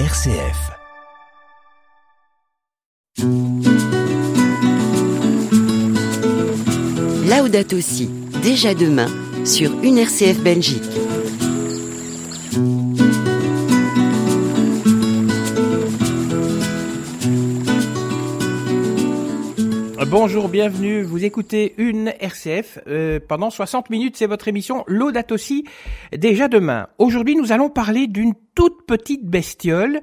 RCF. Laudato Si, déjà demain, sur une RCF Belgique. Bonjour, bienvenue. Vous écoutez une RCF. Euh, pendant 60 minutes, c'est votre émission Laudato Si, déjà demain. Aujourd'hui, nous allons parler d'une toute petite bestiole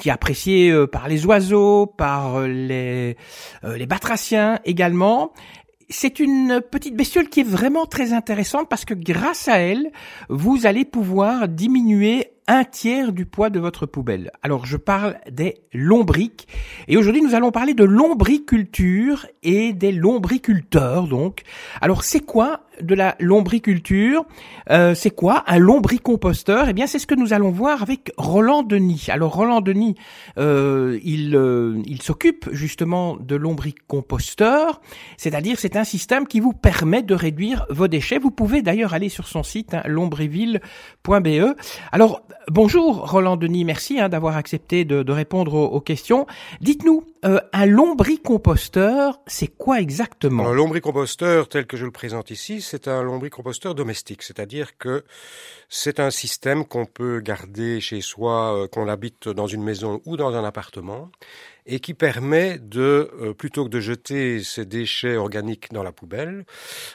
qui est appréciée euh, par les oiseaux, par euh, les, euh, les batraciens également. C'est une petite bestiole qui est vraiment très intéressante parce que grâce à elle, vous allez pouvoir diminuer un tiers du poids de votre poubelle. Alors je parle des lombriques et aujourd'hui nous allons parler de lombriculture et des lombriculteurs donc. Alors c'est quoi de la lombriculture euh, C'est quoi un lombricomposteur? Eh bien c'est ce que nous allons voir avec Roland Denis. Alors Roland Denis, euh, il, euh, il s'occupe justement de lombricomposteurs, c'est-à-dire c'est un système qui vous permet de réduire vos déchets. Vous pouvez d'ailleurs aller sur son site hein, lombriville.be. Alors Bonjour Roland Denis, merci hein, d'avoir accepté de, de répondre aux, aux, questions. Dites-nous, euh, un lombricomposteur, c'est quoi exactement? Un lombricomposteur, tel que je le présente ici, c'est un lombricomposteur domestique, c'est-à-dire que c'est un système qu'on peut garder chez soi, euh, qu'on habite dans une maison ou dans un appartement, et qui permet de, euh, plutôt que de jeter ces déchets organiques dans la poubelle,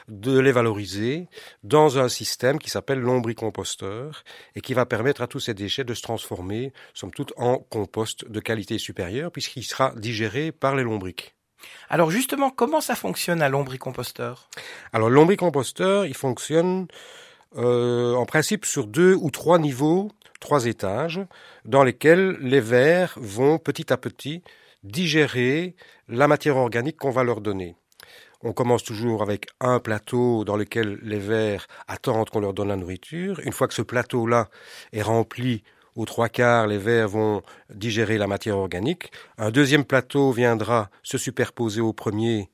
de les valoriser dans un système qui s'appelle lombricomposteur et qui va permettre à tous ces déchets de se transformer, somme toute, en compost de qualité supérieure puisqu'il sera digéré par les lombriques. Alors justement, comment ça fonctionne un lombricomposteur? Alors lombricomposteur, il fonctionne euh, en principe sur deux ou trois niveaux, trois étages, dans lesquels les vers vont petit à petit digérer la matière organique qu'on va leur donner. On commence toujours avec un plateau dans lequel les vers attendent qu'on leur donne la nourriture. Une fois que ce plateau-là est rempli aux trois quarts, les vers vont digérer la matière organique. Un deuxième plateau viendra se superposer au premier.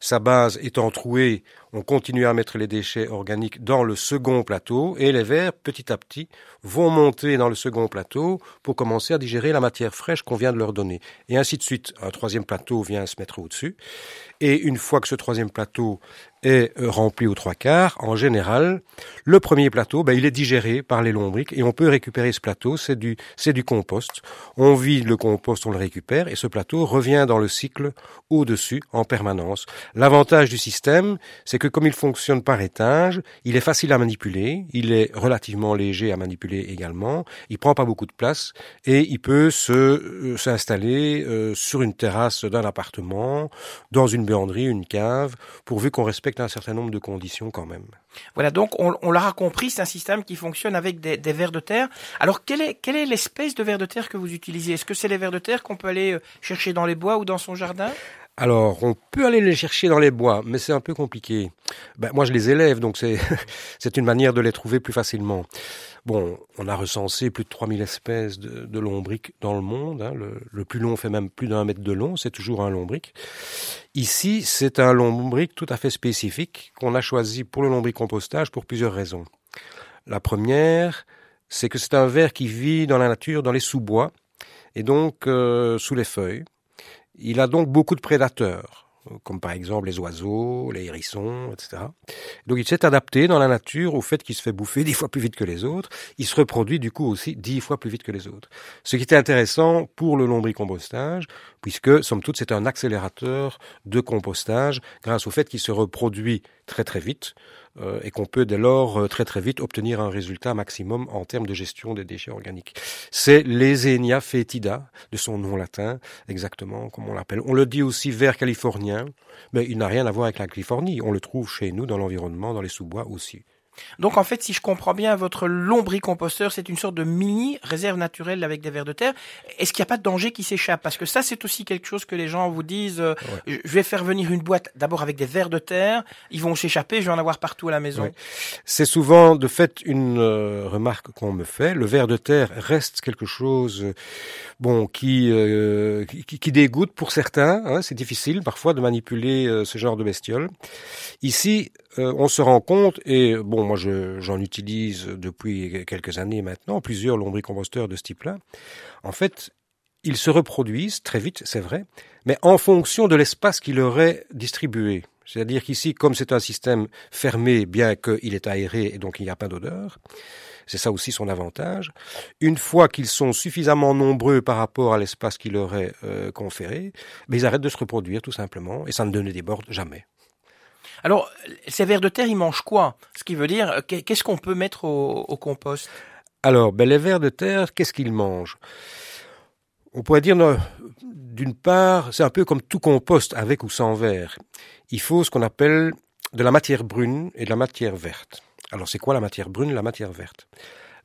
Sa base étant trouée, on continue à mettre les déchets organiques dans le second plateau et les vers, petit à petit, vont monter dans le second plateau pour commencer à digérer la matière fraîche qu'on vient de leur donner. Et ainsi de suite. Un troisième plateau vient se mettre au-dessus. Et une fois que ce troisième plateau est rempli aux trois quarts, en général, le premier plateau, ben, il est digéré par les lombriques et on peut récupérer ce plateau, c'est du, c'est du compost. On vide le compost, on le récupère et ce plateau revient dans le cycle au-dessus en permanence. L'avantage du système, c'est que comme il fonctionne par étage, il est facile à manipuler, il est relativement léger à manipuler également, il prend pas beaucoup de place et il peut se, euh, s'installer euh, sur une terrasse d'un appartement, dans une buanderie, une cave, pourvu qu'on respecte un certain nombre de conditions quand même. Voilà, donc on, on l'aura compris, c'est un système qui fonctionne avec des, des vers de terre. Alors quelle est, quelle est l'espèce de vers de terre que vous utilisez? Est-ce que c'est les vers de terre qu'on peut aller euh, chercher dans les bois ou dans son jardin? Alors, on peut aller les chercher dans les bois, mais c'est un peu compliqué. Ben, moi, je les élève, donc c'est c'est une manière de les trouver plus facilement. Bon, on a recensé plus de 3000 espèces de, de lombriques dans le monde. Hein. Le, plus long fait même plus d'un mètre de long, c'est toujours un lombric. Ici, c'est un lombric tout à fait spécifique qu'on a choisi pour le lombricompostage pour plusieurs raisons. La première, c'est que c'est un ver qui vit dans la nature, dans les sous-bois, et donc euh, sous les feuilles. Il a donc beaucoup de prédateurs, comme par exemple les oiseaux, les hérissons, etc. Donc il s'est adapté dans la nature au fait qu'il se fait bouffer dix fois plus vite que les autres. Il se reproduit du coup aussi dix fois plus vite que les autres. Ce qui était intéressant pour le lombricompostage, puisque somme toute c'est un accélérateur de compostage grâce au fait qu'il se reproduit très très vite euh, et qu'on peut dès lors euh, très très vite obtenir un résultat maximum en termes de gestion des déchets organiques. C'est l'Ezenia fétida, de son nom latin, exactement comme on l'appelle. On le dit aussi vert californien, mais il n'a rien à voir avec la Californie. On le trouve chez nous dans l'environnement, dans les sous-bois aussi. Donc en fait, si je comprends bien, votre lombricomposteur, c'est une sorte de mini réserve naturelle avec des vers de terre. Est-ce qu'il n'y a pas de danger qui s'échappe? Parce que ça, c'est aussi quelque chose que les gens vous disent. Euh, ouais. Je vais faire venir une boîte d'abord avec des vers de terre. Ils vont s'échapper. Je vais en avoir partout à la maison. Ouais. C'est souvent de fait une euh, remarque qu'on me fait. Le ver de terre reste quelque chose, euh, bon, qui, euh, qui, qui dégoûte pour certains. Hein, c'est difficile parfois de manipuler ce genre de bestiole. Ici, euh, on se rend compte, et bon, moi j'en utilise depuis quelques années maintenant, plusieurs lombricomposteurs de ce type-là. En fait, ils se reproduisent très vite, c'est vrai, mais en fonction de l'espace qui leur est distribué. C'est-à-dire qu'ici, comme c'est un système fermé, bien qu'il est aéré et donc il n'y a pas d'odeur, c'est ça aussi son avantage. Une fois qu'ils sont suffisamment nombreux par rapport à l'espace qui leur est euh, conféré, mais ils arrêtent de se reproduire tout simplement et ça ne donne des bords jamais. Alors, ces vers de terre, ils mangent quoi? Ce qui veut dire, qu'est-ce qu'on peut mettre au, compost? Alors, ben, les vers de terre, qu'est-ce qu'ils mangent? On pourrait dire, d'une part, c'est un peu comme tout compost, avec ou sans verre. Il faut ce qu'on appelle de la matière brune et de la matière verte. Alors c'est quoi la matière brune, la matière verte?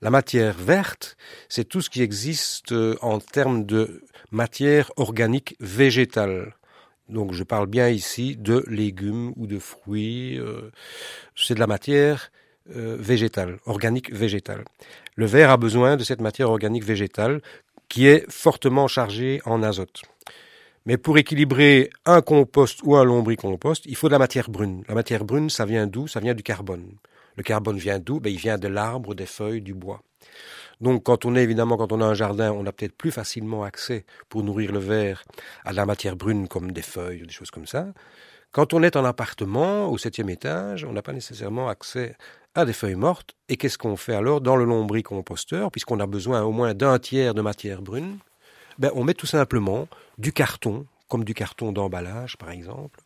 La matière verte, c'est tout ce qui existe euh, en termes de matière organique végétale. Donc je parle bien ici de légumes ou de fruits. Euh, c'est de la matière euh, végétale, organique végétale. Le verre a besoin de cette matière organique végétale qui est fortement chargée en azote. Mais pour équilibrer un compost ou un lombricompost, il faut de la matière brune. La matière brune, ça vient d'où? Ça vient du carbone. Le carbone vient d'où? Ben, Il vient de l'arbre, des feuilles, du bois. Donc quand on est évidemment, quand on a un jardin, on a peut-être plus facilement accès pour nourrir le verre à de la matière brune comme des feuilles ou des choses comme ça. Quand on est en appartement au septième étage, on n'a pas nécessairement accès à des feuilles mortes. Et qu'est-ce qu'on fait alors dans le lombricomposteur, puisqu'on a besoin au moins d'un tiers de matière brune? Ben, On met tout simplement du carton, comme du carton d'emballage par exemple,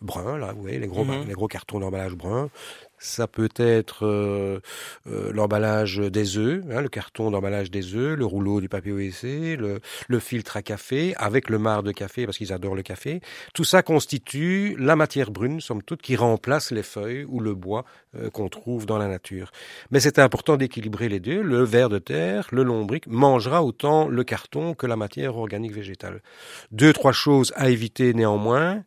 brun, là, vous voyez, les gros, mhm. les gros cartons d'emballage brun. Ça peut être euh, euh, l'emballage des œufs, hein, le carton d'emballage des œufs, le rouleau du papier OEC, le, filtre à café, avec le marc de café, parce qu'ils adorent le café. Tout ça constitue la matière brune, somme toute, qui remplace les feuilles ou le bois euh, qu'on trouve dans la nature. Mais c'est important d'équilibrer les deux. Le ver de terre, le lombric, mangera autant le carton que la matière organique végétale. Deux, trois choses à éviter néanmoins.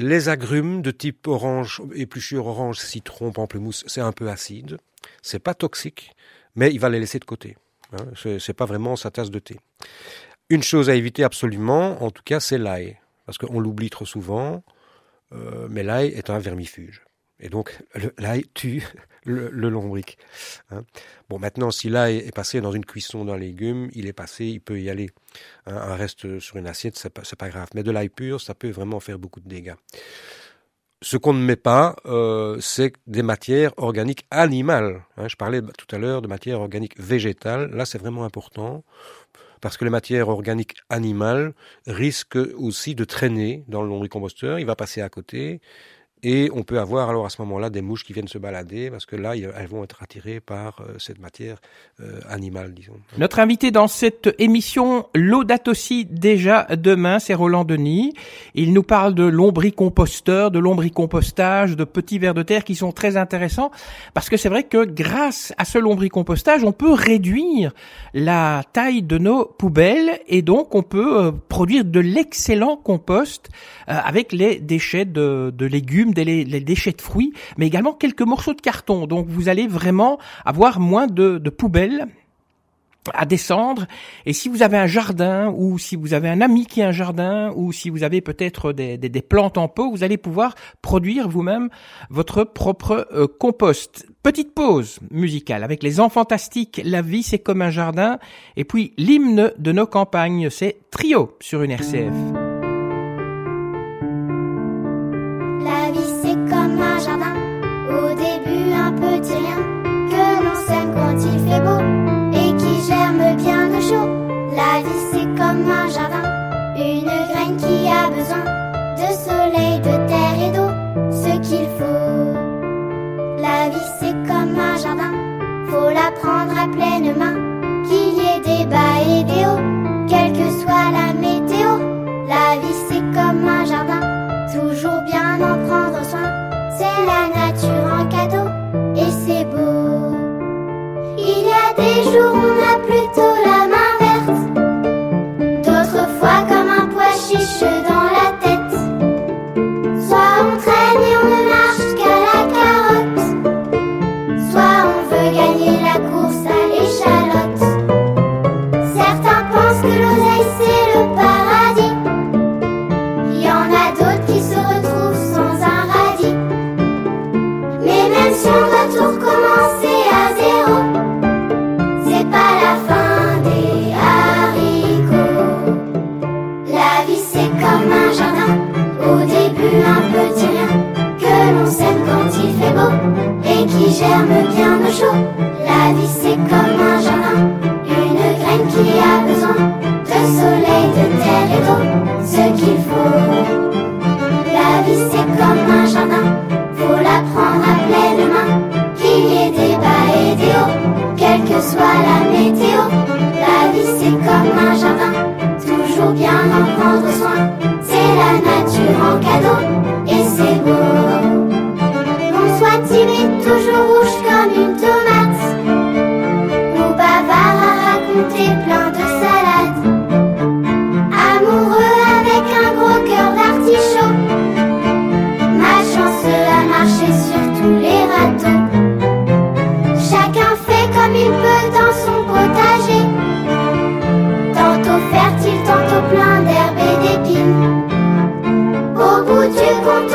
Les agrumes de type orange, épluchure orange, citron, pamplemousse, c'est un peu acide. C'est pas toxique, mais il va les laisser de côté. Hein. C'est pas vraiment sa tasse de thé. Une chose à éviter absolument, en tout cas, c'est l'ail. Parce qu'on l'oublie trop souvent, euh, mais l'ail est un vermifuge. Et donc, l'ail tue le, lombric. Hein. Bon, maintenant, si l'ail est passé dans une cuisson d'un légume, il est passé, il peut y aller. Hein. Un reste sur une assiette, c'est pas, pas grave. Mais de l'ail pur, ça peut vraiment faire beaucoup de dégâts. Ce qu'on ne met pas, euh, c'est des matières organiques animales. Hein. Je parlais tout à l'heure de matières organiques végétales. Là, c'est vraiment important parce que les matières organiques animales risquent aussi de traîner dans le lombricomposteur. Il va passer à côté et on peut avoir alors à ce moment-là des mouches qui viennent se balader parce que là, elles vont être attirées par euh, cette matière euh, animale, disons. Notre invité dans cette émission, l'eau date aussi déjà demain, c'est Roland Denis. Il nous parle de lombricomposteur, de lombricompostage, de petits vers de terre qui sont très intéressants parce que c'est vrai que grâce à ce lombricompostage, on peut réduire la taille de nos poubelles et donc on peut euh, produire de l'excellent compost avec les déchets de, de légumes des les déchets de fruits, mais également quelques morceaux de carton. Donc vous allez vraiment avoir moins de, poubelles à descendre. Et si vous avez un jardin, ou si vous avez un ami qui a un jardin, ou si vous avez peut-être des, plantes en pot, vous allez pouvoir produire vous-même votre propre euh, compost. Petite pause musicale avec les enfants fantastiques. La vie c'est comme un jardin. Et puis l'hymne de nos campagnes, c'est Trio sur une RCF. La vie c'est comme un jardin, au début un petit rien, que l'on sème quand il fait beau des jours on a plutôt la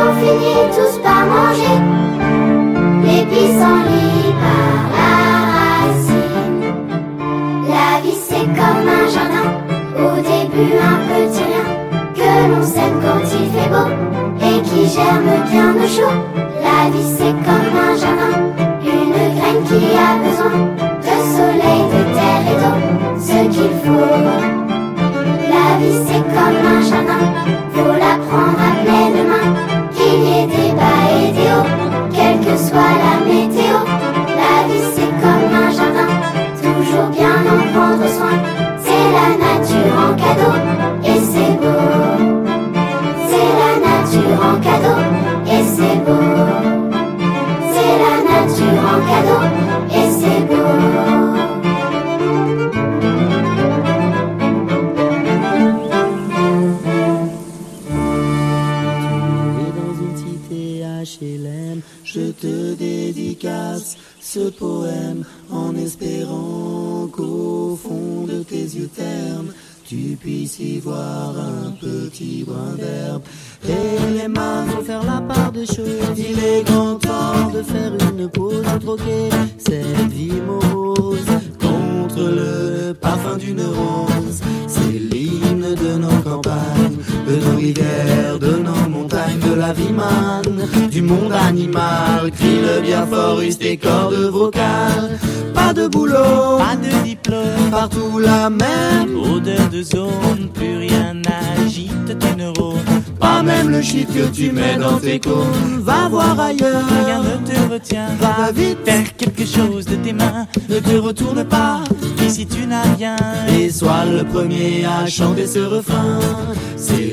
on finit tous par manger les pissenlits par la racine. La vie c'est comme un jardin, au début un petit rien, que l'on sème quand il fait beau et qui germe bien au chaud. La vie c'est comme un jardin, une graine qui a besoin de soleil, de terre et d'eau, ce qu'il faut. La vie c'est comme un jardin, faut la prendre à pleine main qu'il y ait du monde animal. Crie le bien fort, use tes cordes vocales. Pas de boulot, Pas de diplôme, partout la même. odeur de zone, plus rien n'agite tes neurones. Pas même le chiffre que tu mets dans tes cônes. Va voir ailleurs. Rien ne te retient, Va vite, faire quelque chose de tes mains. ne te retourne pas. Ici tu n'as rien, Et sois le premier à chanter ce refrain. C'est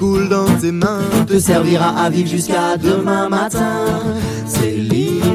coule dans tes mains te servira à vivre jusqu'à demain matin. C'est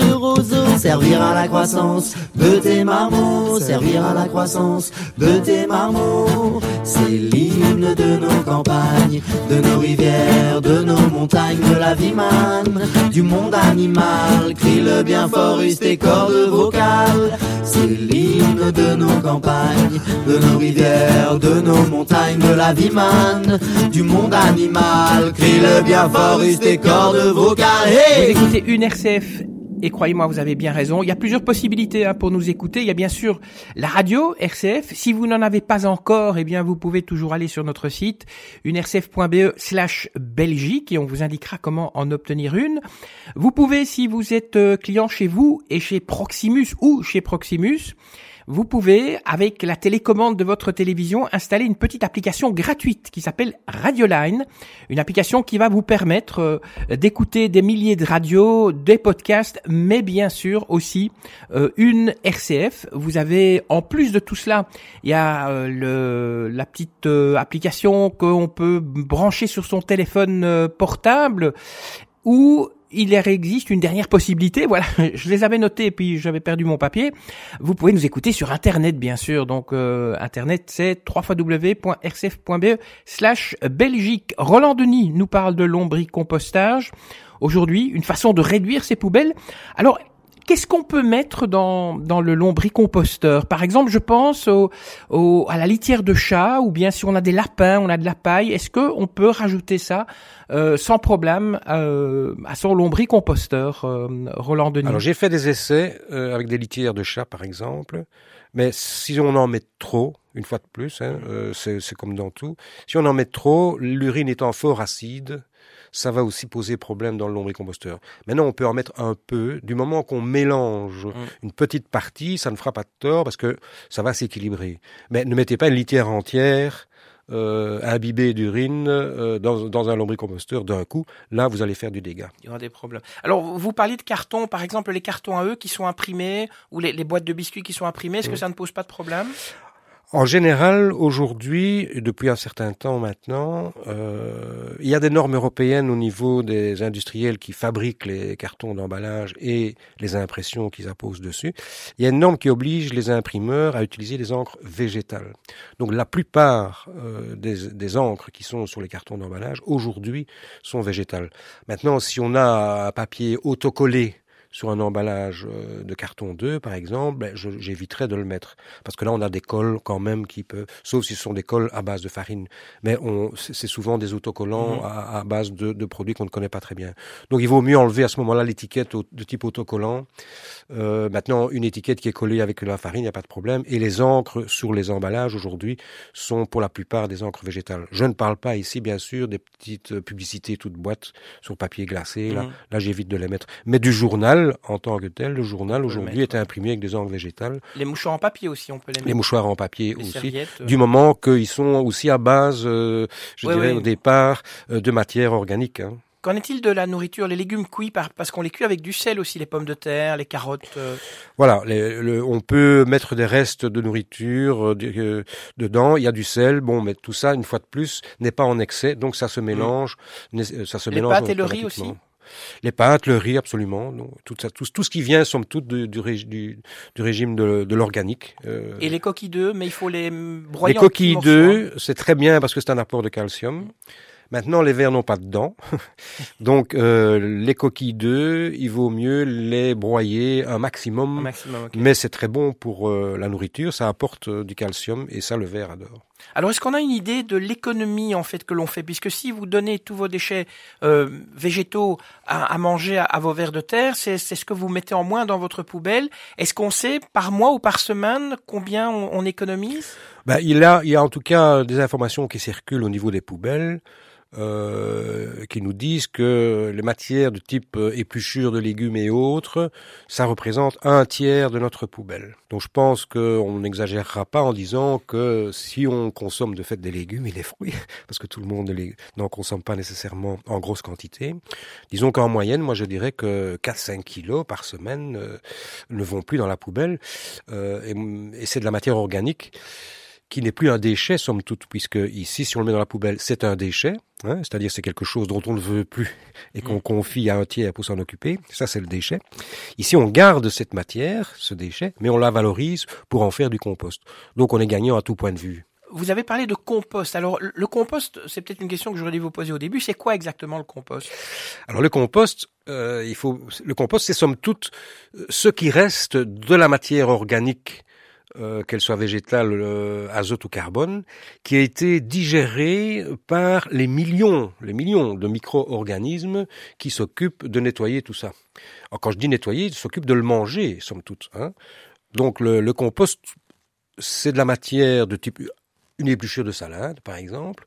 de roseau, servir à la croissance de tes marmots, servir à la croissance de tes marmots. C'est l'hymne de nos campagnes, de nos rivières, de nos montagnes, de la vie manne, du monde animal. Crie le bien fort, use tes cordes vocales. C'est l'hymne de nos campagnes, de nos rivières, de nos montagnes, de la vie manne, du monde animal. Crie le bien fort, use tes cordes vocales. Vous écoutez une RCF et croyez-moi, vous avez bien raison. Il y a plusieurs possibilités hein, pour nous écouter. Il y a bien sûr la radio RCF. Si vous n'en avez pas encore, eh bien vous pouvez toujours aller sur notre site unercf.be slash Belgique et on vous indiquera comment en obtenir une. Vous pouvez, si vous êtes euh, client chez vous et chez Proximus ou chez Proximus, vous pouvez, avec la télécommande de votre télévision, installer une petite application gratuite qui s'appelle Radioline, une application qui va vous permettre euh, d'écouter des milliers de radios, des podcasts, mais bien sûr aussi euh, une RCF. Vous avez, en plus de tout cela, il y a euh, le, la petite application qu'on peut brancher sur son téléphone portable ou il existe une dernière possibilité. Voilà, je les avais notés puis j'avais perdu mon papier. Vous pouvez nous écouter sur Internet, bien sûr. Donc euh, Internet, c'est www.rcf.be slash Belgique. Roland Denis nous parle de lombricompostage. Aujourd'hui, une façon de réduire ses poubelles. Alors, qu'est-ce qu'on peut mettre dans, dans le lombricomposteur? Par exemple, je pense au, au, à la litière de chat, ou bien si on a des lapins, on a de la paille, est-ce que on peut rajouter ça euh, sans problème euh, à son lombricomposteur, euh, Roland Denis? Alors j'ai fait des essais euh, avec des litières de chat, par exemple. Mais si on en met trop, une fois de plus, hein, euh, c'est comme dans tout, si on en met trop, l'urine étant fort acide, ça va aussi poser problème dans le lombricomposteur. Maintenant, on peut en mettre un peu. Du moment qu'on mélange Mm. une petite partie, ça ne fera pas de tort parce que ça va s'équilibrer. Mais ne mettez pas une litière entière euh, imbibée d'urine euh, dans, dans un lombricomposteur d'un coup. Là, vous allez faire du dégât. Il y aura des problèmes. Alors, vous parliez de cartons, par exemple, les cartons à eux qui sont imprimés, ou les, les boîtes de biscuits qui sont imprimées, est-ce que ça ne pose pas de problème? En général, aujourd'hui, depuis un certain temps maintenant, euh, il y a des normes européennes au niveau des industriels qui fabriquent les cartons d'emballage et les impressions qu'ils apposent dessus. Il y a une norme qui oblige les imprimeurs à utiliser des encres végétales. Donc la plupart euh, des, des encres qui sont sur les cartons d'emballage aujourd'hui sont végétales. Maintenant, si on a un papier autocollé sur un emballage euh, de carton 2, par exemple, ben, j'éviterais de le mettre. Parce que là, on a des cols quand même qui peuvent, sauf si ce sont des cols à base de farine. Mais c'est souvent des autocollants Mhm. à, à base de, de produits qu'on ne connaît pas très bien. Donc, il vaut mieux enlever à ce moment-là l'étiquette de type autocollant. Euh, maintenant, une étiquette qui est collée avec de la farine, il n'y a pas de problème. Et les encres sur les emballages aujourd'hui sont pour la plupart des encres végétales. Je ne parle pas ici, bien sûr, des petites publicités toutes boîtes sur papier glacé. Là, Mhm. là j'évite de les mettre. Mais du journal, en tant que tel, le journal aujourd'hui est imprimé avec des encres végétales. Les mouchoirs en papier aussi, on peut les mettre. Les mouchoirs en papier Les aussi. euh, Du moment qu'ils sont aussi à base, euh, je Oui, dirais oui. au départ, euh, de matière organique. hein. Qu'en est-il de la nourriture Les légumes cuits, par- parce qu'on les cuit avec du sel aussi, les pommes de terre, les carottes. euh, Voilà, les- le- on peut mettre des restes de nourriture euh, dedans. Il y a du sel, bon, mais tout ça, une fois de plus, n'est pas en excès, donc ça se mélange. n'est- euh, Ça se Les mélange pâtes et le riz aussi Les pâtes, le riz, absolument. Donc, tout, ça, tout, tout ce qui vient, somme toute, du, du, du, du régime de, de l'organique. euh, Et les coquilles d'œufs, mais il faut les broyer les coquilles d'œufs, c'est très bien parce que c'est un apport de calcium. Maintenant, les vers n'ont pas de dents. Donc, euh, les coquilles d'œufs, il vaut mieux les broyer un Un maximum. maximum. Mais c'est très bon pour euh, la nourriture, ça apporte euh, du calcium et ça, le ver adore. Alors, est-ce qu'on a une idée de l'économie en fait que l'on fait? Puisque si vous donnez tous vos déchets euh, végétaux à, manger à, vos vers de terre, c'est ce que vous mettez en moins dans votre poubelle. Est-ce qu'on sait par mois ou par semaine combien on, on économise? Ben, il, y a en tout cas des informations qui circulent au niveau des poubelles. Euh, qui nous disent que les matières de type euh, épluchure de légumes et autres, ça représente un tiers de notre poubelle. Donc je pense qu'on n'exagérera pas en disant que si on consomme de fait des légumes et des fruits, parce que tout le monde n'en consomme pas nécessairement en grosse quantité, disons qu'en moyenne, moi je dirais que 4-5 kilos par semaine euh, ne vont plus dans la poubelle, euh, et c'est de la matière organique qui n'est plus un déchet, somme toute, puisque ici, si on le met dans la poubelle, c'est un déchet, hein, c'est-à-dire c'est quelque chose dont on ne veut plus et qu'on confie à un tiers pour s'en occuper, ça c'est le déchet. Ici, on garde cette matière, ce déchet, mais on la valorise pour en faire du compost. Donc on est gagnant à tout point de vue. Vous avez parlé de compost. Alors, le- le compost, c'est peut-être une question que j'aurais dû vous poser au début. C'est quoi exactement le compost? Alors le compost, euh, il faut, le compost, c'est somme toute euh, ce qui reste de la matière organique, euh, qu'elle soit végétale, euh, azote ou carbone, qui a été digérée par les millions, les millions de micro-organismes qui s'occupent de nettoyer tout ça. Alors quand je dis nettoyer, ils s'occupent de le manger, somme toute. Hein. Donc le, le compost, c'est de la matière de type une épluchure de salade, par exemple,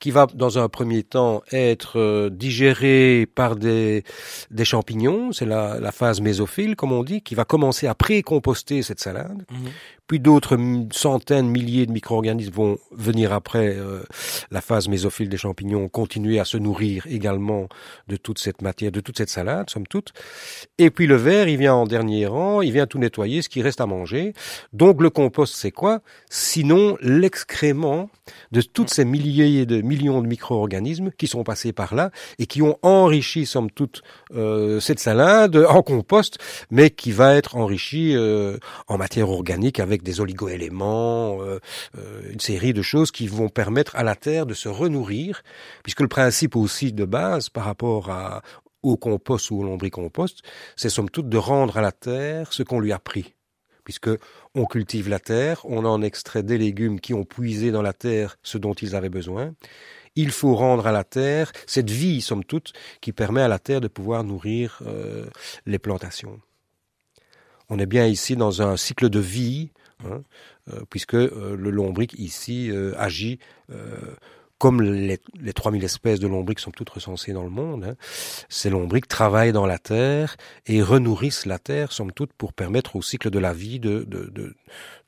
qui va dans un premier temps être euh, digérée par des, des champignons, c'est la, la phase mésophile, comme on dit, qui va commencer à pré-composter cette salade. Puis d'autres centaines, milliers de micro-organismes vont venir après euh, la phase mésophile des champignons, continuer à se nourrir également de toute cette matière, de toute cette salade, somme toute. Et puis le ver, il vient en dernier rang, il vient tout nettoyer, ce qui reste à manger. Donc le compost, c'est quoi? Sinon l'excrément de toutes ces milliers et de millions de micro-organismes qui sont passés par là et qui ont enrichi, somme toute, euh, cette salade en compost, mais qui va être enrichi euh, en matière organique avec des oligoéléments, euh, euh, une série de choses qui vont permettre à la terre de se renourrir, puisque le principe aussi de base par rapport à au compost ou au lombricompost, c'est somme toute de rendre à la terre ce qu'on lui a pris. Puisque on cultive la terre, on en extrait des légumes qui ont puisé dans la terre ce dont ils avaient besoin. Il faut rendre à la terre cette vie, somme toute, qui permet à la terre de pouvoir nourrir euh, les plantations. On est bien ici dans un cycle de vie, hein, euh, puisque euh, le lombric ici agit comme les, les 3000 espèces de lombriques sont toutes recensées dans le monde, hein, ces lombriques travaillent dans la terre et renourrissent la terre, somme toute, pour permettre au cycle de la vie de, de, de,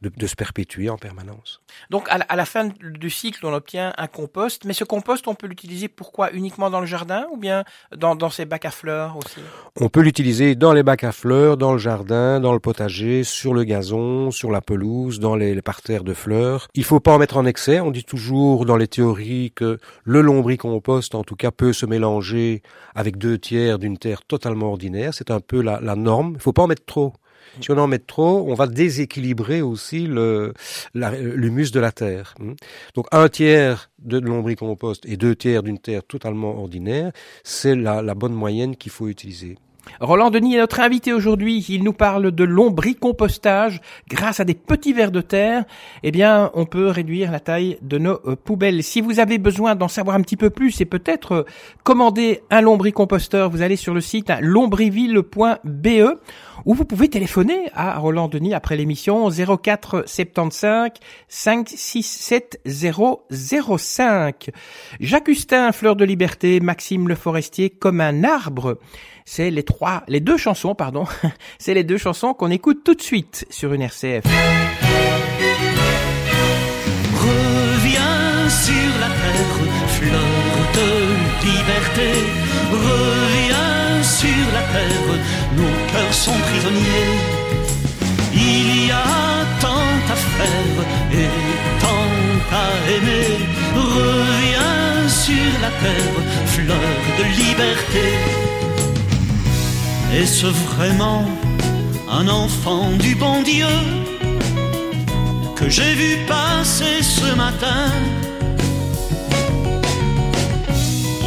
de, de se perpétuer en permanence. Donc à la, à la, fin du cycle, on obtient un compost, mais ce compost, on peut l'utiliser pourquoi? Uniquement dans le jardin ou bien dans, dans ces bacs à fleurs aussi? On peut l'utiliser dans les bacs à fleurs, dans le jardin, dans le potager, sur le gazon, sur la pelouse, dans les, les parterres de fleurs. Il faut pas en mettre en excès. On dit toujours dans les théories que le lombricompost, en tout cas, peut se mélanger avec deux tiers d'une terre totalement ordinaire. C'est un peu la, la norme. Il faut pas en mettre trop. Si on en met trop, on va déséquilibrer aussi le l'humus de la terre. Hmm. Donc un tiers de lombricompost et deux tiers d'une terre totalement ordinaire, c'est la, la bonne moyenne qu'il faut utiliser. Roland Denis est notre invité aujourd'hui. Il nous parle de lombricompostage. Grâce à des petits vers de terre, eh bien, on peut réduire la taille de nos euh, poubelles. Si vous avez besoin d'en savoir un petit peu plus et peut-être euh, commander un lombricomposteur, vous allez sur le site lombriville.be ou vous pouvez téléphoner à Roland Denis après l'émission 04 75 567 005. Jacques Hustin, Fleur de Liberté, Maxime Le Forestier, comme un arbre. C'est les trois, les deux chansons, pardon. C'est les deux chansons qu'on écoute tout de suite sur une RCF. Reviens sur la terre, fleur de liberté. Reviens sont prisonniers. Il y a tant à faire et tant à aimer. Reviens sur la terre, fleur de liberté. Est-ce vraiment un enfant du bon Dieu que j'ai vu passer ce matin?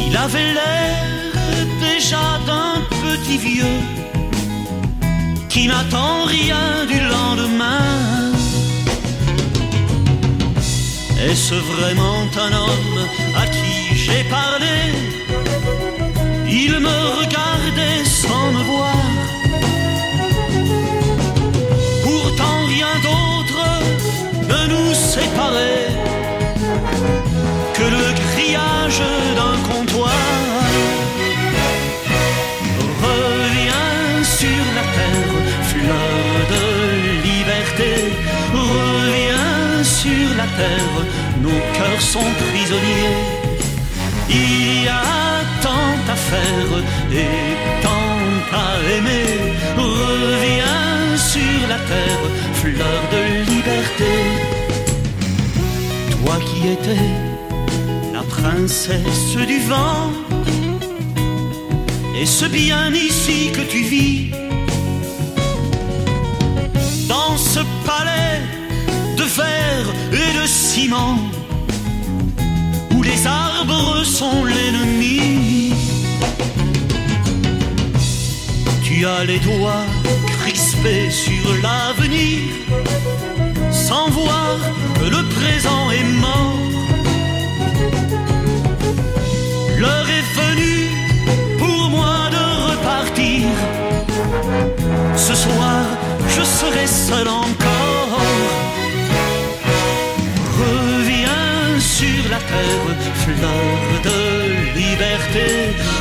Il avait l'air déjà d'un petit vieux qui n'attend rien du lendemain. Est-ce vraiment un homme à qui j'ai parlé? Il me regardait sans me voir. Pourtant rien d'autre ne nous séparait que le grillage d'un comptoir. Nos cœurs sont prisonniers. Il y a tant à faire et tant à aimer. Reviens sur la terre, fleur de liberté. Toi qui étais la princesse du vent, est-ce bien ici que tu vis verre et de ciment où les arbres sont l'ennemi. Tu as les doigts crispés sur l'avenir, sans voir que le présent est mort. L'heure est venue pour moi de repartir. Ce soir, je serai seul encore. La terre, fleur de liberté.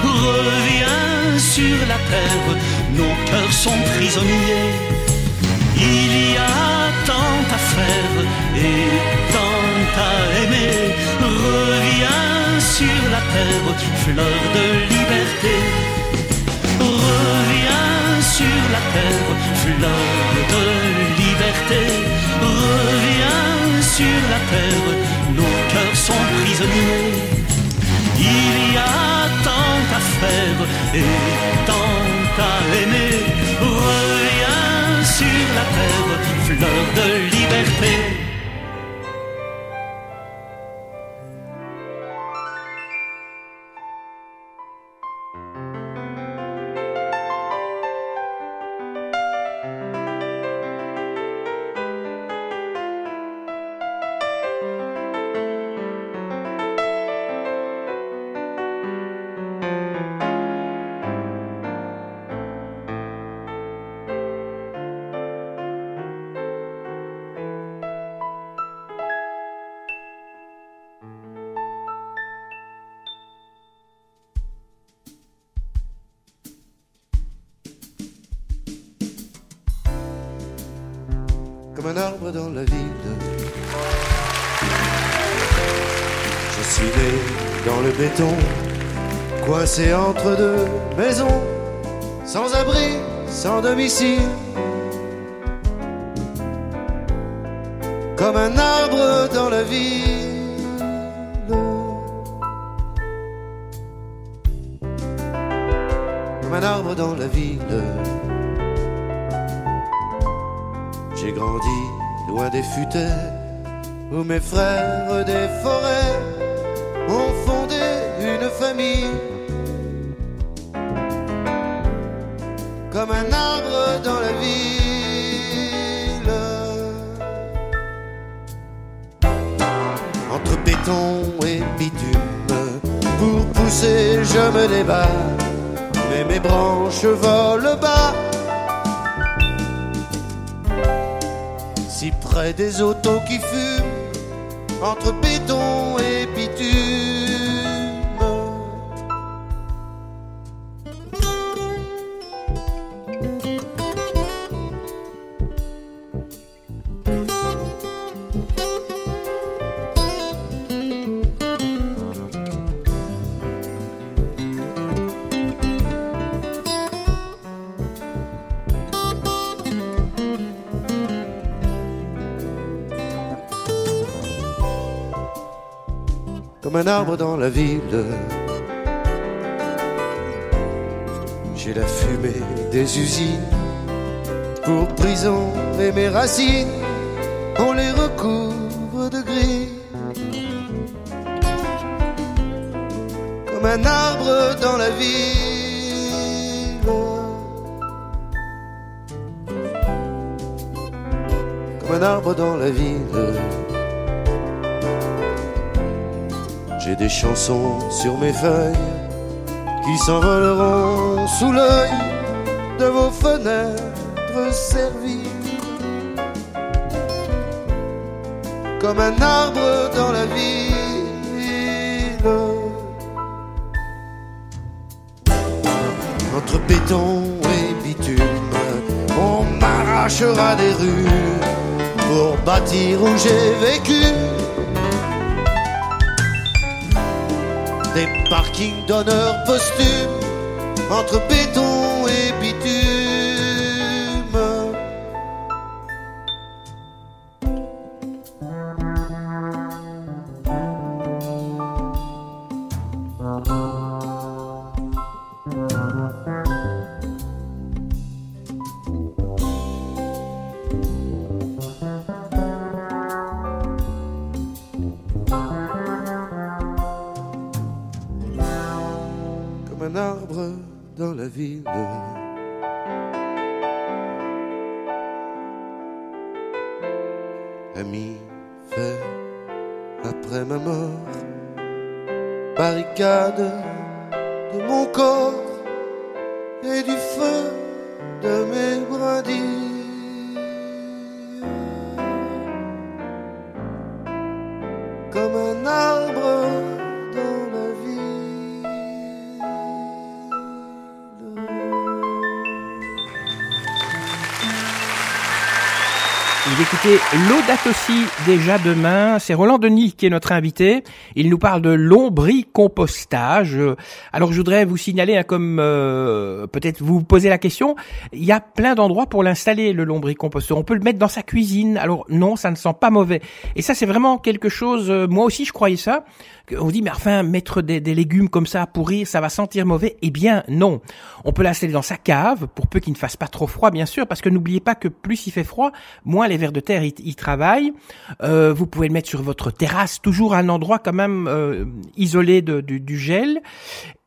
Reviens sur la terre, nos cœurs sont prisonniers. Il y a tant à faire et tant à aimer. Reviens sur la terre, fleur de liberté. Reviens sur la terre, fleur de liberté. Reviens sur la terre, nos cœurs sont prisonniers. Il y a tant à faire et tant à aimer. Reviens sur la terre, fleur de liberté. Comme un arbre dans la ville. Comme un arbre dans la ville. J'ai grandi loin des futaies où mes frères des forêts ont fondé une famille. Comme un arbre dans la ville. Entre béton et bitume, pour pousser, je me débat. Mais mes branches volent bas. Si près des autos qui fument, entre béton arbre dans la ville. J'ai la fumée des usines pour prison et mes racines, on les recouvre de gris. Comme un arbre dans la ville. Comme un arbre dans la ville. Des chansons sur mes feuilles qui s'envoleront sous l'œil de vos fenêtres servies. Comme un arbre dans la ville. Entre béton et bitume, on m'arrachera des rues pour bâtir où j'ai vécu. Parkings d'honneur posthume entre béton Vous écoutez Laudatossi déjà demain. C'est Roland Denis qui est notre invité. Il nous parle de lombricompostage. Alors je voudrais vous signaler, hein, comme euh, peut-être vous vous posez la question, il y a plein d'endroits pour l'installer le lombricomposteur. On peut le mettre dans sa cuisine. Alors non, ça ne sent pas mauvais. Et ça c'est vraiment quelque chose. euh, moi aussi je croyais ça. On dit mais enfin mettre des, des légumes comme ça à pourrir, ça va sentir mauvais. Eh bien non. On peut l'installer dans sa cave pour peu qu'il ne fasse pas trop froid, bien sûr, parce que n'oubliez pas que plus il fait froid, moins les vers de terre y travaillent. Euh, vous pouvez le mettre sur votre terrasse, toujours un endroit quand même euh, isolé du, du gel.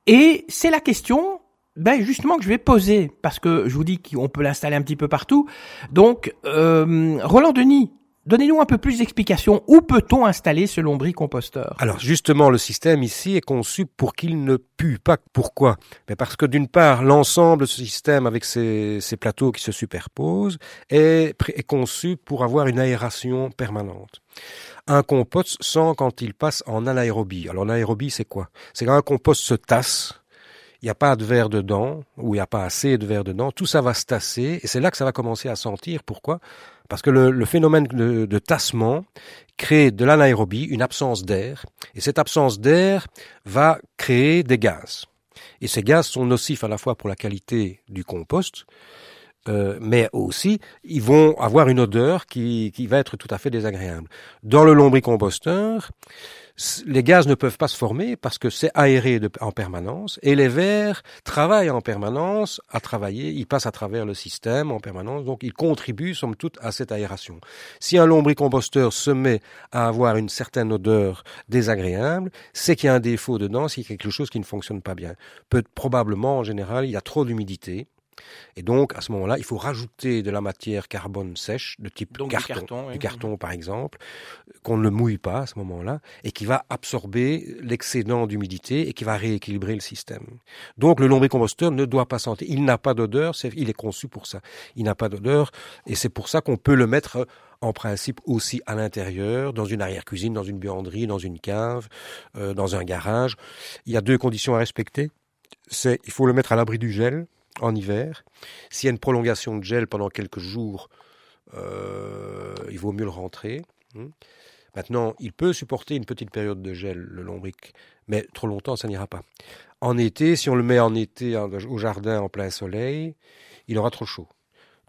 Et c'est la question. Ben justement que je vais poser parce que je vous dis qu'on peut l'installer un petit peu partout. Donc euh, Roland Denis, donnez-nous un peu plus d'explications. Où peut-on installer ce lombricomposteur? Alors justement, le système ici est conçu pour qu'il ne pue pas. Pourquoi Mais Parce que d'une part, l'ensemble de ce système avec ces plateaux qui se superposent est conçu pour avoir une aération permanente. Un compost sent quand il passe en anaérobie. Alors l'anaérobie, c'est quoi? C'est quand un compost se tasse, il n'y a pas de verre dedans, ou il n'y a pas assez de verre dedans, tout ça va se tasser, et c'est là que ça va commencer à sentir. Pourquoi? Parce que le, le phénomène de, de tassement crée de l'anaérobie, une absence d'air, et cette absence d'air va créer des gaz. Et ces gaz sont nocifs à la fois pour la qualité du compost, euh, mais aussi ils vont avoir une odeur qui, qui va être tout à fait désagréable. Dans le lombricomposteur, s- les gaz ne peuvent pas se former parce que c'est aéré en permanence et les vers travaillent en permanence à travailler, ils passent à travers le système en permanence, donc ils contribuent somme toute à cette aération. Si un lombricomposteur se met à avoir une certaine odeur désagréable, c'est qu'il y a un défaut dedans, c'est quelque chose qui ne fonctionne pas bien. Peut, probablement, en général, il y a trop d'humidité. Et donc, à ce moment-là, il faut rajouter de la matière carbone sèche, de type Donc du carton, oui. du carton, par exemple, qu'on ne mouille pas à ce moment-là, et qui va absorber l'excédent d'humidité et qui va rééquilibrer le système. Donc, le lombricomposteur ne doit pas sentir. Il n'a pas d'odeur, il est conçu pour ça. Il n'a pas d'odeur, et c'est pour ça qu'on peut le mettre euh, en principe aussi à l'intérieur, dans une arrière-cuisine, dans une buanderie, dans une cave, euh, dans un garage. Il y a deux conditions à respecter. C'est, il faut le mettre à l'abri du gel en hiver. S'il y a une prolongation de gel pendant quelques jours, euh, il vaut mieux le rentrer. hein. Maintenant, il peut supporter une petite période de gel, le lombric, mais trop longtemps, ça n'ira pas. En été, si on le met en été au jardin en plein soleil, il aura trop chaud.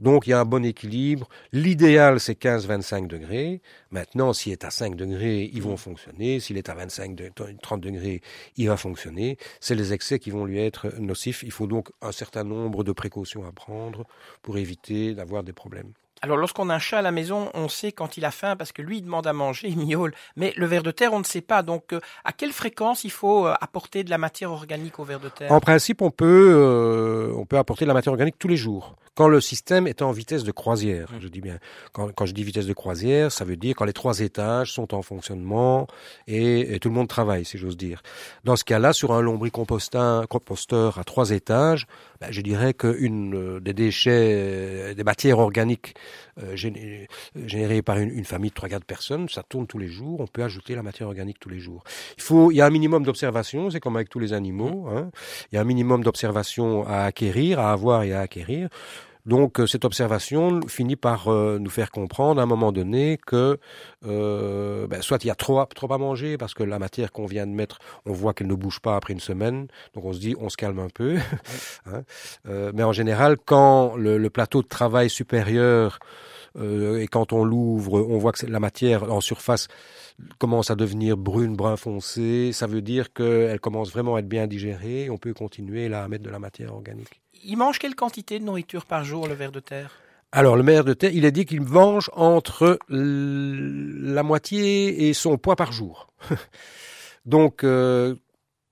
Donc il y a un bon équilibre. L'idéal, c'est 15-25 degrés. Maintenant, s'il est à 5 degrés, ils vont fonctionner. S'il est à 25, de- 30 degrés, il va fonctionner. C'est les excès qui vont lui être nocifs. Il faut donc un certain nombre de précautions à prendre pour éviter d'avoir des problèmes. Alors lorsqu'on a un chat à la maison, on sait quand il a faim parce que lui il demande à manger, il miaule. Mais le ver de terre, on ne sait pas. Donc euh, à quelle fréquence il faut euh, apporter de la matière organique au ver de terre? En principe, on peut, euh, on peut apporter de la matière organique tous les jours. Quand le système est en vitesse de croisière, je dis bien. Quand, quand je dis vitesse de croisière, ça veut dire quand les trois étages sont en fonctionnement et, et tout le monde travaille, si j'ose dire. Dans ce cas-là, sur un lombricomposteur composteur à trois étages, ben, je dirais qu'une euh, des déchets, euh, des matières organiques euh, géné- générées par une, une famille de trois quatre personnes, ça tourne tous les jours. On peut ajouter la matière organique tous les jours. Il faut, il y a un minimum d'observation, c'est comme avec tous les animaux. Hein. Il y a un minimum d'observation à acquérir, à avoir et à acquérir. Donc euh, cette observation finit par euh, nous faire comprendre à un moment donné que euh, ben, soit il y a trop à, trop à manger parce que la matière qu'on vient de mettre, on voit qu'elle ne bouge pas après une semaine, donc on se dit on se calme un peu. Hein. Euh, mais en général, quand le, le plateau de travail supérieur euh, et quand on l'ouvre, on voit que la matière en surface commence à devenir brune, brun foncé, ça veut dire qu'elle commence vraiment à être bien digérée. On peut continuer là à mettre de la matière organique. Il mange quelle quantité de nourriture par jour, le ver de terre? Alors, le maire de terre, il a dit qu'il mange entre la moitié et son poids par jour. Donc, euh,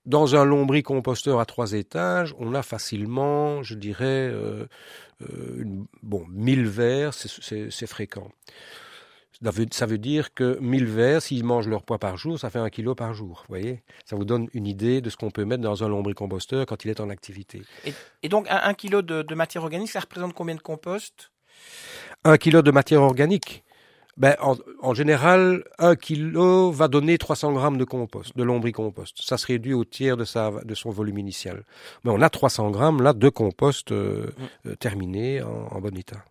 dans un lombricomposteur à trois étages, on a facilement, je dirais, euh, euh, bon, 1000 verres, c'est- fréquent. Ça veut, dire que 1000 verres, s'ils mangent leur poids par jour, ça fait un kilo par jour. Vous voyez? Ça vous donne une idée de ce qu'on peut mettre dans un lombricomposteur quand il est en activité. Et donc un, un kilo de, de matière organique, ça représente combien de compost? Un kilo de matière organique. Ben, en, en général, un kilo va donner 300 grammes de compost, de lombricompost. Ça se réduit au tiers de, sa, de son volume initial. Mais on a 300 grammes là de compost euh, euh, terminé en, en bon état.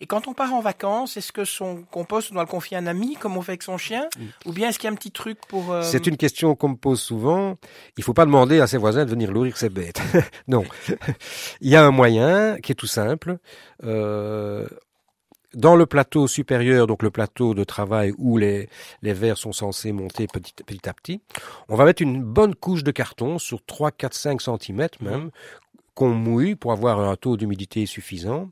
Et quand on part en vacances, est-ce que son compost, on doit le confier à un ami, comme on fait avec son chien Ou bien est-ce qu'il y a un petit truc pour... euh, C'est une question qu'on me pose souvent. Il faut pas demander à ses voisins de venir nourrir ses bêtes. non. Il y a un moyen qui est tout simple. Euh, dans le plateau supérieur, donc le plateau de travail où les, les verres sont censés monter petit, petit à petit, on va mettre une bonne couche de carton sur 3, 4, 5 cm même, qu'on mouille pour avoir un taux d'humidité suffisant.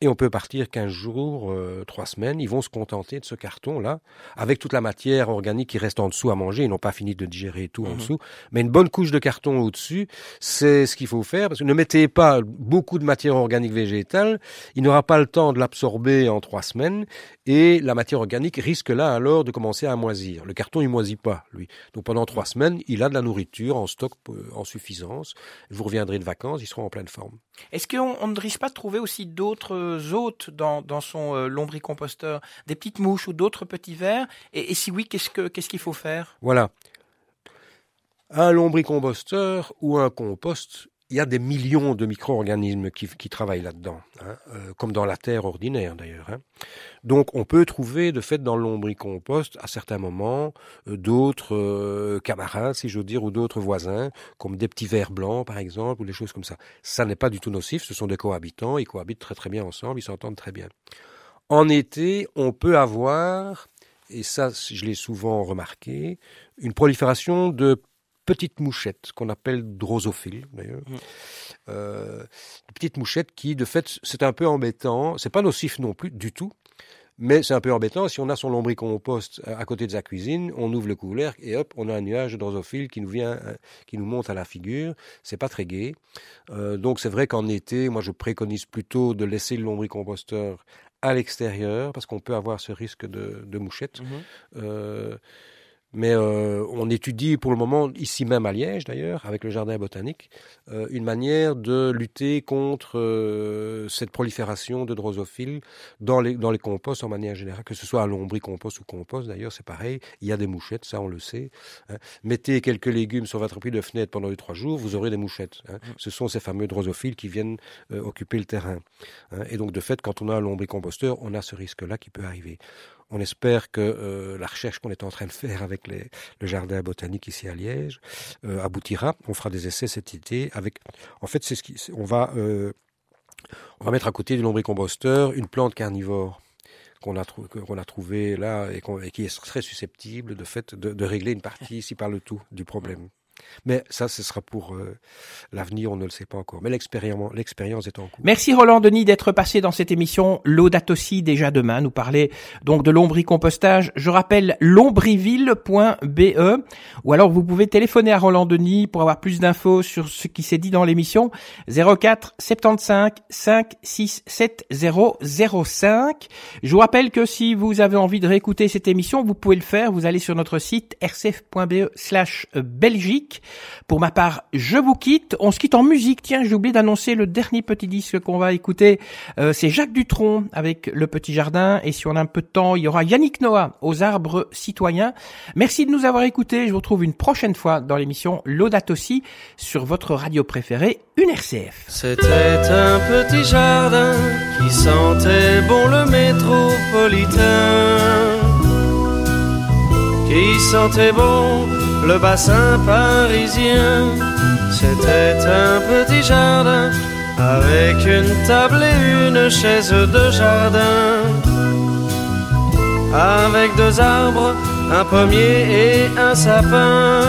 Et on peut partir 15 jours, euh, 3 semaines. Ils vont se contenter de ce carton-là, avec toute la matière organique qui reste en dessous à manger. Ils n'ont pas fini de digérer tout en Mhm. dessous. Mais une bonne couche de carton au-dessus, c'est ce qu'il faut faire. Parce que ne mettez pas beaucoup de matière organique végétale. Il n'aura pas le temps de l'absorber en 3 semaines. Et la matière organique risque là alors de commencer à moisir. Le carton, il moisit pas, lui. Donc pendant 3 semaines, il a de la nourriture en stock euh, en suffisance. Vous reviendrez de vacances, ils seront en pleine forme. Est-ce qu'on on ne risque pas de trouver aussi d'autres hôtes dans, dans son euh, lombricomposteur? Des petites mouches ou d'autres petits vers? Et, et si oui, qu'est-ce que qu'est-ce qu'il faut faire? Voilà. Un lombricomposteur ou un compost, il y a des millions de micro-organismes qui, qui travaillent là-dedans, hein, euh, comme dans la terre ordinaire d'ailleurs. Hein. Donc on peut trouver de fait dans lombricompost à certains moments euh, d'autres euh, camarades, si j'ose dire, ou d'autres voisins, comme des petits vers blancs par exemple, ou des choses comme ça. Ça n'est pas du tout nocif, ce sont des cohabitants, ils cohabitent très très bien ensemble, ils s'entendent très bien. En été, on peut avoir, et ça je l'ai souvent remarqué, une prolifération de petites mouchettes qu'on appelle drosophiles d'ailleurs. Mm. Euh, petites mouchettes qui, de fait, c'est un peu embêtant. C'est pas nocif non plus du tout, mais c'est un peu embêtant. Si on a son lombricompost à côté de sa cuisine, on ouvre le couvercle et hop, on a un nuage de drosophiles qui nous vient, euh, qui nous monte à la figure. C'est pas très gai. Euh, donc c'est vrai qu'en été, moi je préconise plutôt de laisser le lombricomposteur à l'extérieur parce qu'on peut avoir ce risque de, de mouchettes. Mhm. Euh, mais euh, on étudie pour le moment, ici même à Liège d'ailleurs, avec le jardin botanique, euh, une manière de lutter contre euh, cette prolifération de drosophiles dans les, dans les composts en manière générale, que ce soit à lombricompost ou compost d'ailleurs, c'est pareil. Il y a des mouchettes, ça on le sait. hein. Mettez quelques légumes sur votre appui de fenêtre pendant les trois jours, vous aurez des mouchettes. hein. Ce sont ces fameux drosophiles qui viennent occuper le terrain. hein. Et donc de fait, quand on a un lombricomposteur, on a ce risque-là qui peut arriver. On espère que euh, la recherche qu'on est en train de faire avec le jardin botanique ici à Liège euh, aboutira. On fera des essais cet été avec. En fait, c'est ce qui. On va euh, on va mettre à côté du lombricomposteur une plante carnivore qu'on a, trou- a trouvée là et, qu'on- et qui est très susceptible de fait de régler une partie, si pas le tout, du problème. Mais ça, ce sera pour euh, l'avenir, on ne le sait pas encore. Mais l'expérience, est en cours. Merci Roland Denis d'être passé dans cette émission. L'audate aussi déjà demain nous parler donc de lombricompostage. Je rappelle lombriville.be ou alors vous pouvez téléphoner à Roland Denis pour avoir plus d'infos sur ce qui s'est dit dans l'émission 04 75 5 6 7 0 05. Je vous rappelle que si vous avez envie de réécouter cette émission, vous pouvez le faire. Vous allez sur notre site rcf.be slash Belgique. Pour ma part, je vous quitte. On se quitte en musique. Tiens, j'ai oublié d'annoncer le dernier petit disque qu'on va écouter. Euh, c'est Jacques Dutronc avec Le Petit Jardin. Et si on a un peu de temps, il y aura Yannick Noah aux arbres citoyens. Merci de nous avoir écoutés. Je vous retrouve une prochaine fois dans l'émission L'Audate aussi sur votre radio préférée, une RCF. C'était un petit jardin qui sentait bon le métropolitain, qui sentait bon le bassin parisien. C'était un petit jardin avec une table et une chaise de jardin, avec deux arbres, un pommier et un sapin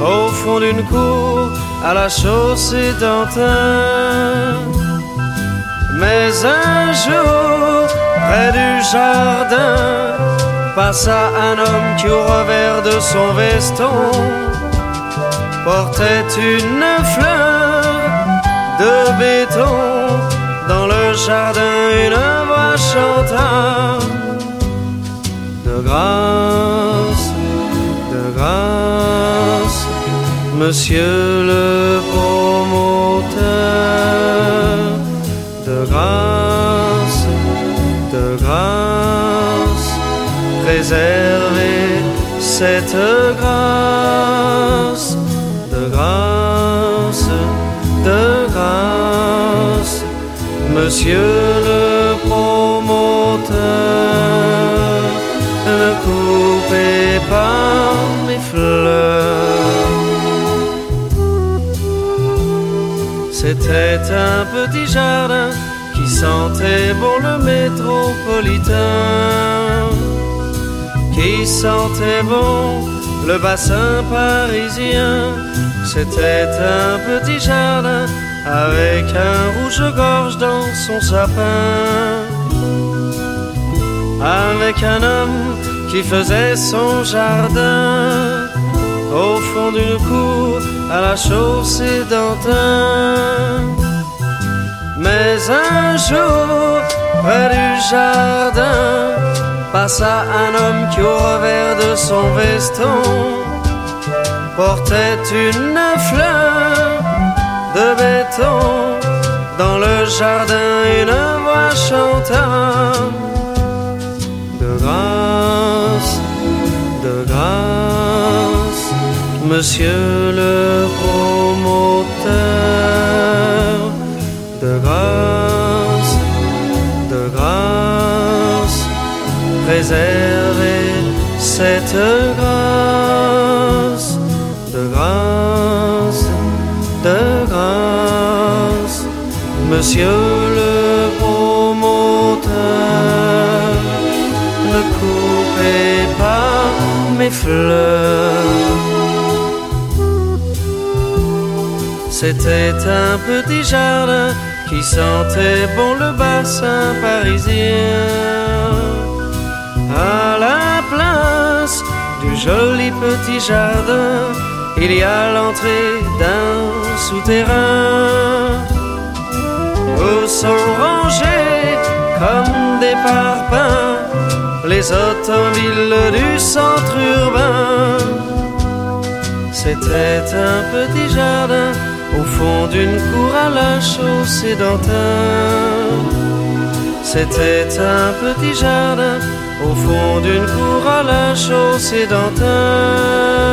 au fond d'une cour à la chaussée d'Antin. Mais un jour, près du jardin, passa un homme qui au revers de son veston portait une fleur de béton. Dans le jardin, une voix chanta de grâce, de grâce, monsieur le promoteur, de grâce, de grâce, préservez cette grâce, de grâce, de grâce, monsieur le promoteur, ne coupez pas mes fleurs. C'était un petit jardin qui sentait bon le métropolitain, qui sentait bon le bassin parisien. C'était un petit jardin avec un rouge-gorge dans son sapin, avec un homme qui faisait son jardin au fond d'une cour à la chaussée d'Antin. Mais un jour, près du jardin, passa un homme qui au revers de son veston portait une fleur de béton. Dans le jardin, une voix chanta. De grâce, de grâce, Monsieur le promoteur, de grâce, préservez cette grâce, de grâce, de grâce, Monsieur le promoteur, ne coupez pas mes fleurs. C'était un petit jardin qui sentait bon le bassin parisien. Joli petit jardin, il y a l'entrée d'un souterrain où sont rangés comme des parpaings les automobiles du centre urbain. C'était un petit jardin au fond d'une cour à la chaussée d'antin. C'était un petit jardin au fond d'une cour à la chaussée d'antin.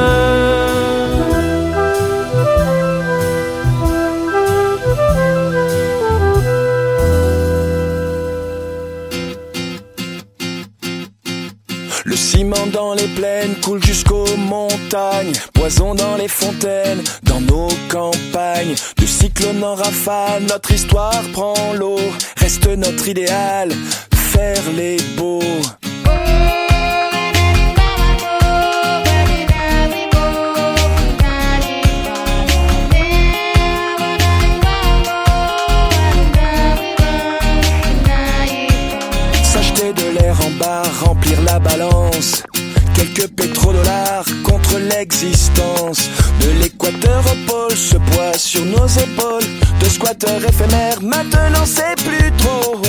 Le ciment dans les plaines coule jusqu'aux montagnes, poison dans les fontaines, dans nos campagnes. Du cyclone en rafale, notre histoire prend l'eau, reste notre idéal, faire les beaux. S'acheter de l'air en bar, remplir la balance. Quelques pétrodollars contre l'existence. De l'équateur au pôle, ce poids sur nos épaules. De squatteurs éphémères, maintenant c'est plus drôle.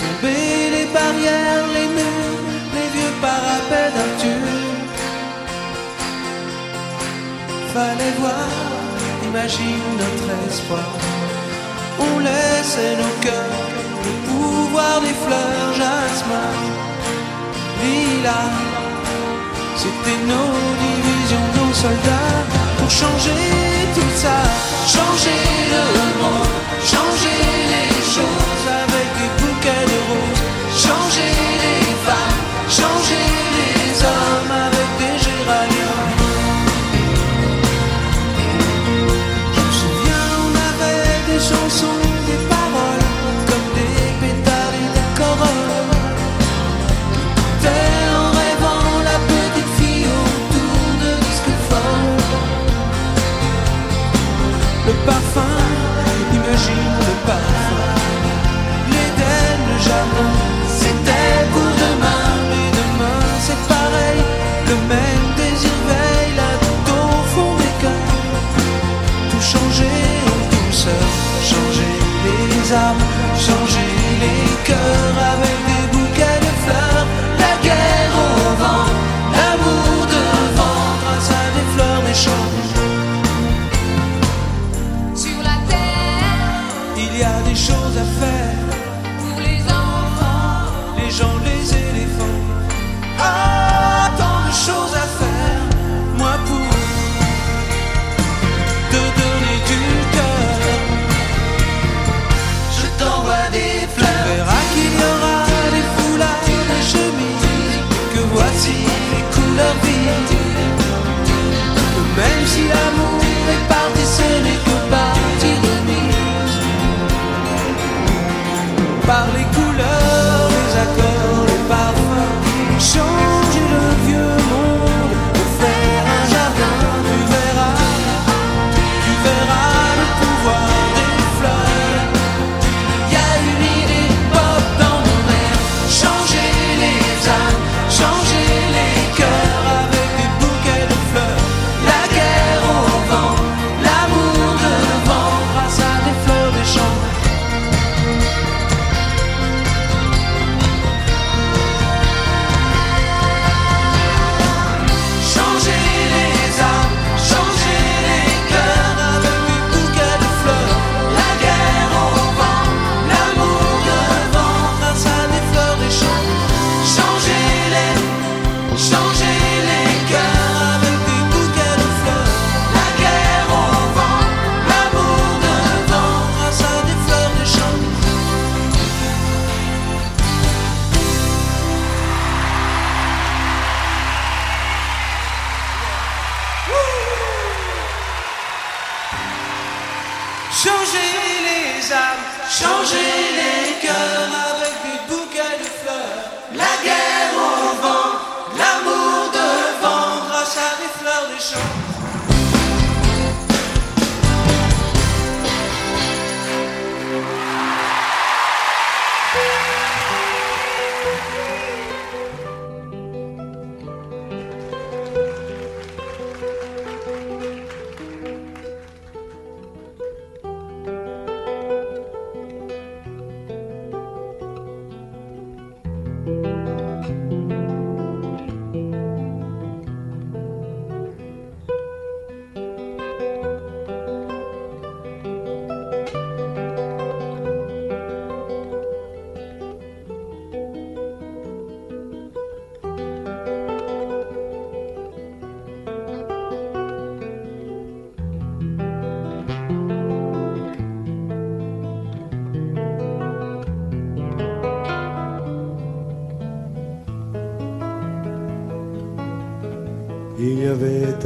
Tomber les barrières, les murs, les vieux parapets d'Arthur. Fallait voir, imagine notre espoir. On laissait nos cœurs, le pouvoir des fleurs, jasmin, lila. C'était nos divisions, nos soldats pour changer tout ça, changer le monde, changer les choses bouquet de. Changer les femmes, changer les hommes avec des géraniums. Je me souviens, on avait des chansons, des paroles, comme des pétales et des corolles. T'es en rêvant la petite fille autour de disque fort. Le parfum, imagine le parfum. Jamais même si l'amour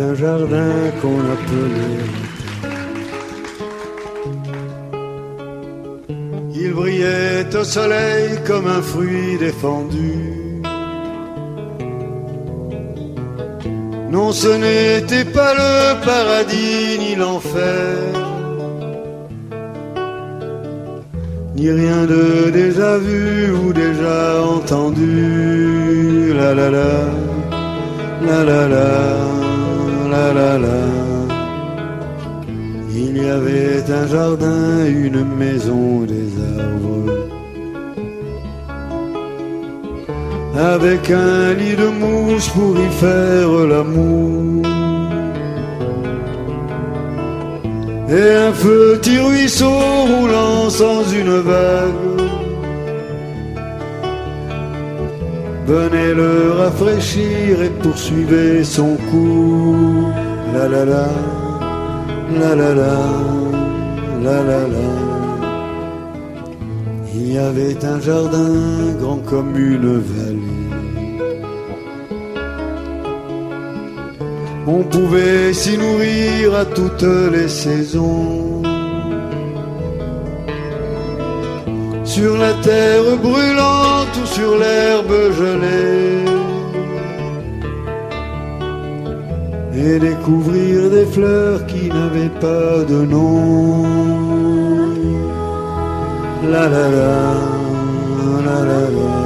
Un jardin qu'on appelait. Il brillait au soleil comme un fruit défendu. Non, ce n'était pas le paradis ni l'enfer, ni rien de déjà vu ou déjà entendu. La la la, la la la. Il y avait un jardin, une maison, des arbres. Avec un lit de mouche pour y faire l'amour. Et un petit ruisseau roulant sans une vague. Venait le rafraîchir et poursuivait son cours. La la la, la la la, la la la. Il y avait un jardin grand comme une vallée. On pouvait s'y nourrir à toutes les saisons. Sur la terre brûlante ou sur l'herbe gelée. Et découvrir des fleurs qui n'avaient pas de nom. La la la, la la la.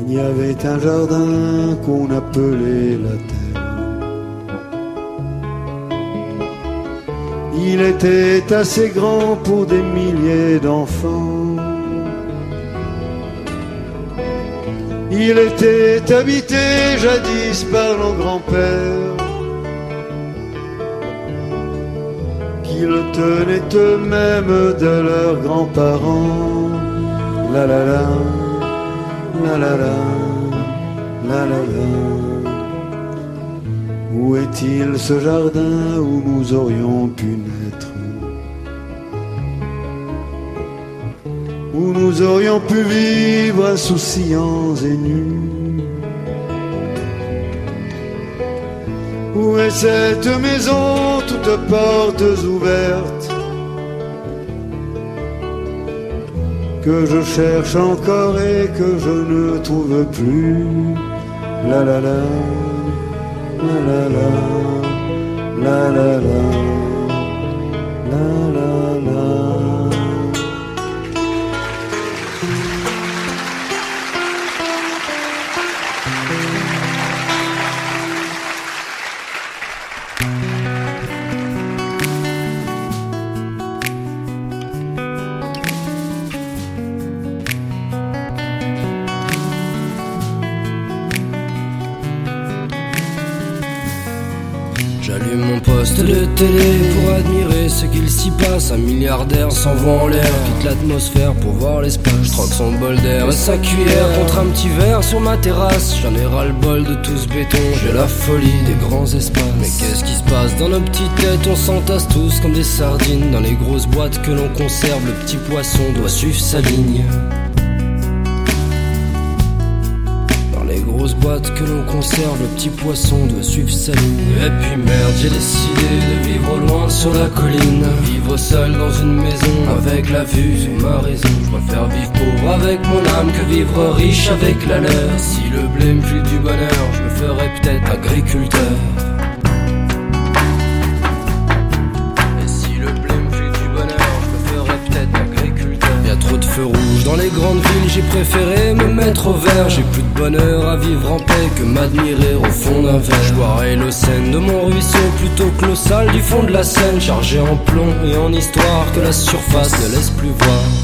Il y avait un jardin qu'on appelait la terre. Il était assez grand pour des milliers d'enfants. Il était habité jadis par nos grands-pères qui le tenaient eux-mêmes de leurs grands-parents. La la la, la la la, la la la. Où est-il ce jardin où nous aurions pu naître nous aurions pu vivre insouciants et nus. Où est cette maison, toutes portes ouvertes, que je cherche encore et que je ne trouve plus La la la, la la la, la la la, la la. Qu'il s'y passe. Un milliardaire s'envoie en l'air, quitte l'atmosphère pour voir l'espace. Je troque son bol d'air et sa cuillère contre un petit verre sur ma terrasse. J'en ai ras le bol de tout ce béton. J'ai la folie des grands espaces. Mais qu'est-ce qui se passe dans nos petites têtes? On s'entasse tous comme des sardines dans les grosses boîtes que l'on conserve. Le petit poisson doit suivre sa ligne. Les grosses boîtes que l'on conserve, le petit poisson doit suivre sa ligne. Et puis merde, j'ai décidé de vivre loin sur la colline. Vivre seul dans une maison avec la vue sur ma raison. Je préfère vivre pauvre avec mon âme que vivre riche avec la leur. Si le blé me file du bonheur, je me ferais peut-être agriculteur. Dans les grandes villes, j'ai préféré me mettre au vert. J'ai plus de bonheur à vivre en paix que m'admirer au fond d'un verre. Je boirai le Seine de mon ruisseau plutôt que l'eau du fond de la Seine, chargé en plomb et en histoire que la surface ne laisse plus voir.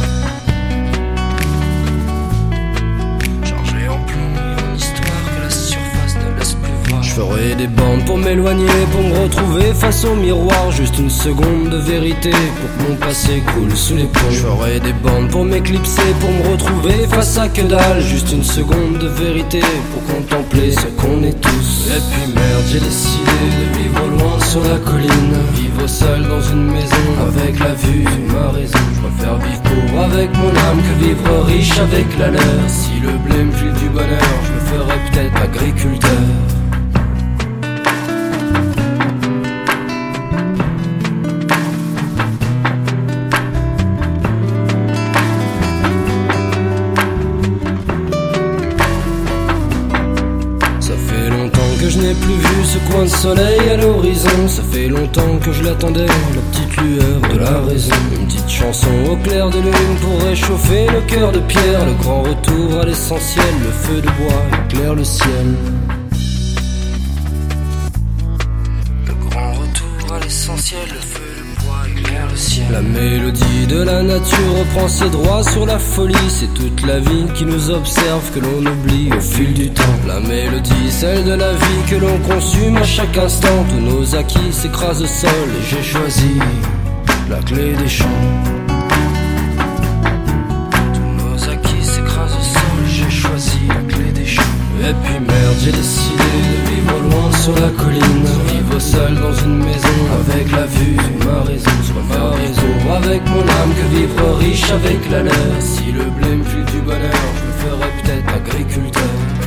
Ferai des bandes pour m'éloigner, pour me retrouver face au miroir. Juste une seconde de vérité pour que mon passé coule sous les ponts. Je ferai des bandes pour m'éclipser, pour me retrouver face à que dalle. Juste une seconde de vérité pour contempler ce qu'on est tous. Et puis merde, j'ai décidé de vivre loin sur la colline. Vivre seul dans une maison avec la vue ma raison. Je préfère vivre pauvre avec mon âme que vivre riche avec la leur. Si le blé me du bonheur, je me ferais peut-être agriculteur. un soleil à l'horizon. Ça fait longtemps que je l'attendais, la petite lueur de la raison. Une petite chanson au clair de lune pour réchauffer le cœur de pierre. Le grand retour à l'essentiel, le feu de bois éclaire le ciel. Le grand retour à l'essentiel, le la mélodie de la nature reprend ses droits sur la folie. C'est toute la vie qui nous observe, que l'on oublie au fil du temps. La mélodie, celle de la vie que l'on consume à chaque instant. Tous nos acquis s'écrasent au sol et j'ai choisi la clé des champs. Tous nos acquis s'écrasent au sol, j'ai choisi la clé des champs. Et puis merde, j'ai décidé sur la colline. Vivre seul dans une maison avec la vue sur ma raison, sur ma raison. Avec mon âme que vivre riche avec la leur. Si le blé me du bonheur, je me ferais peut-être agriculteur.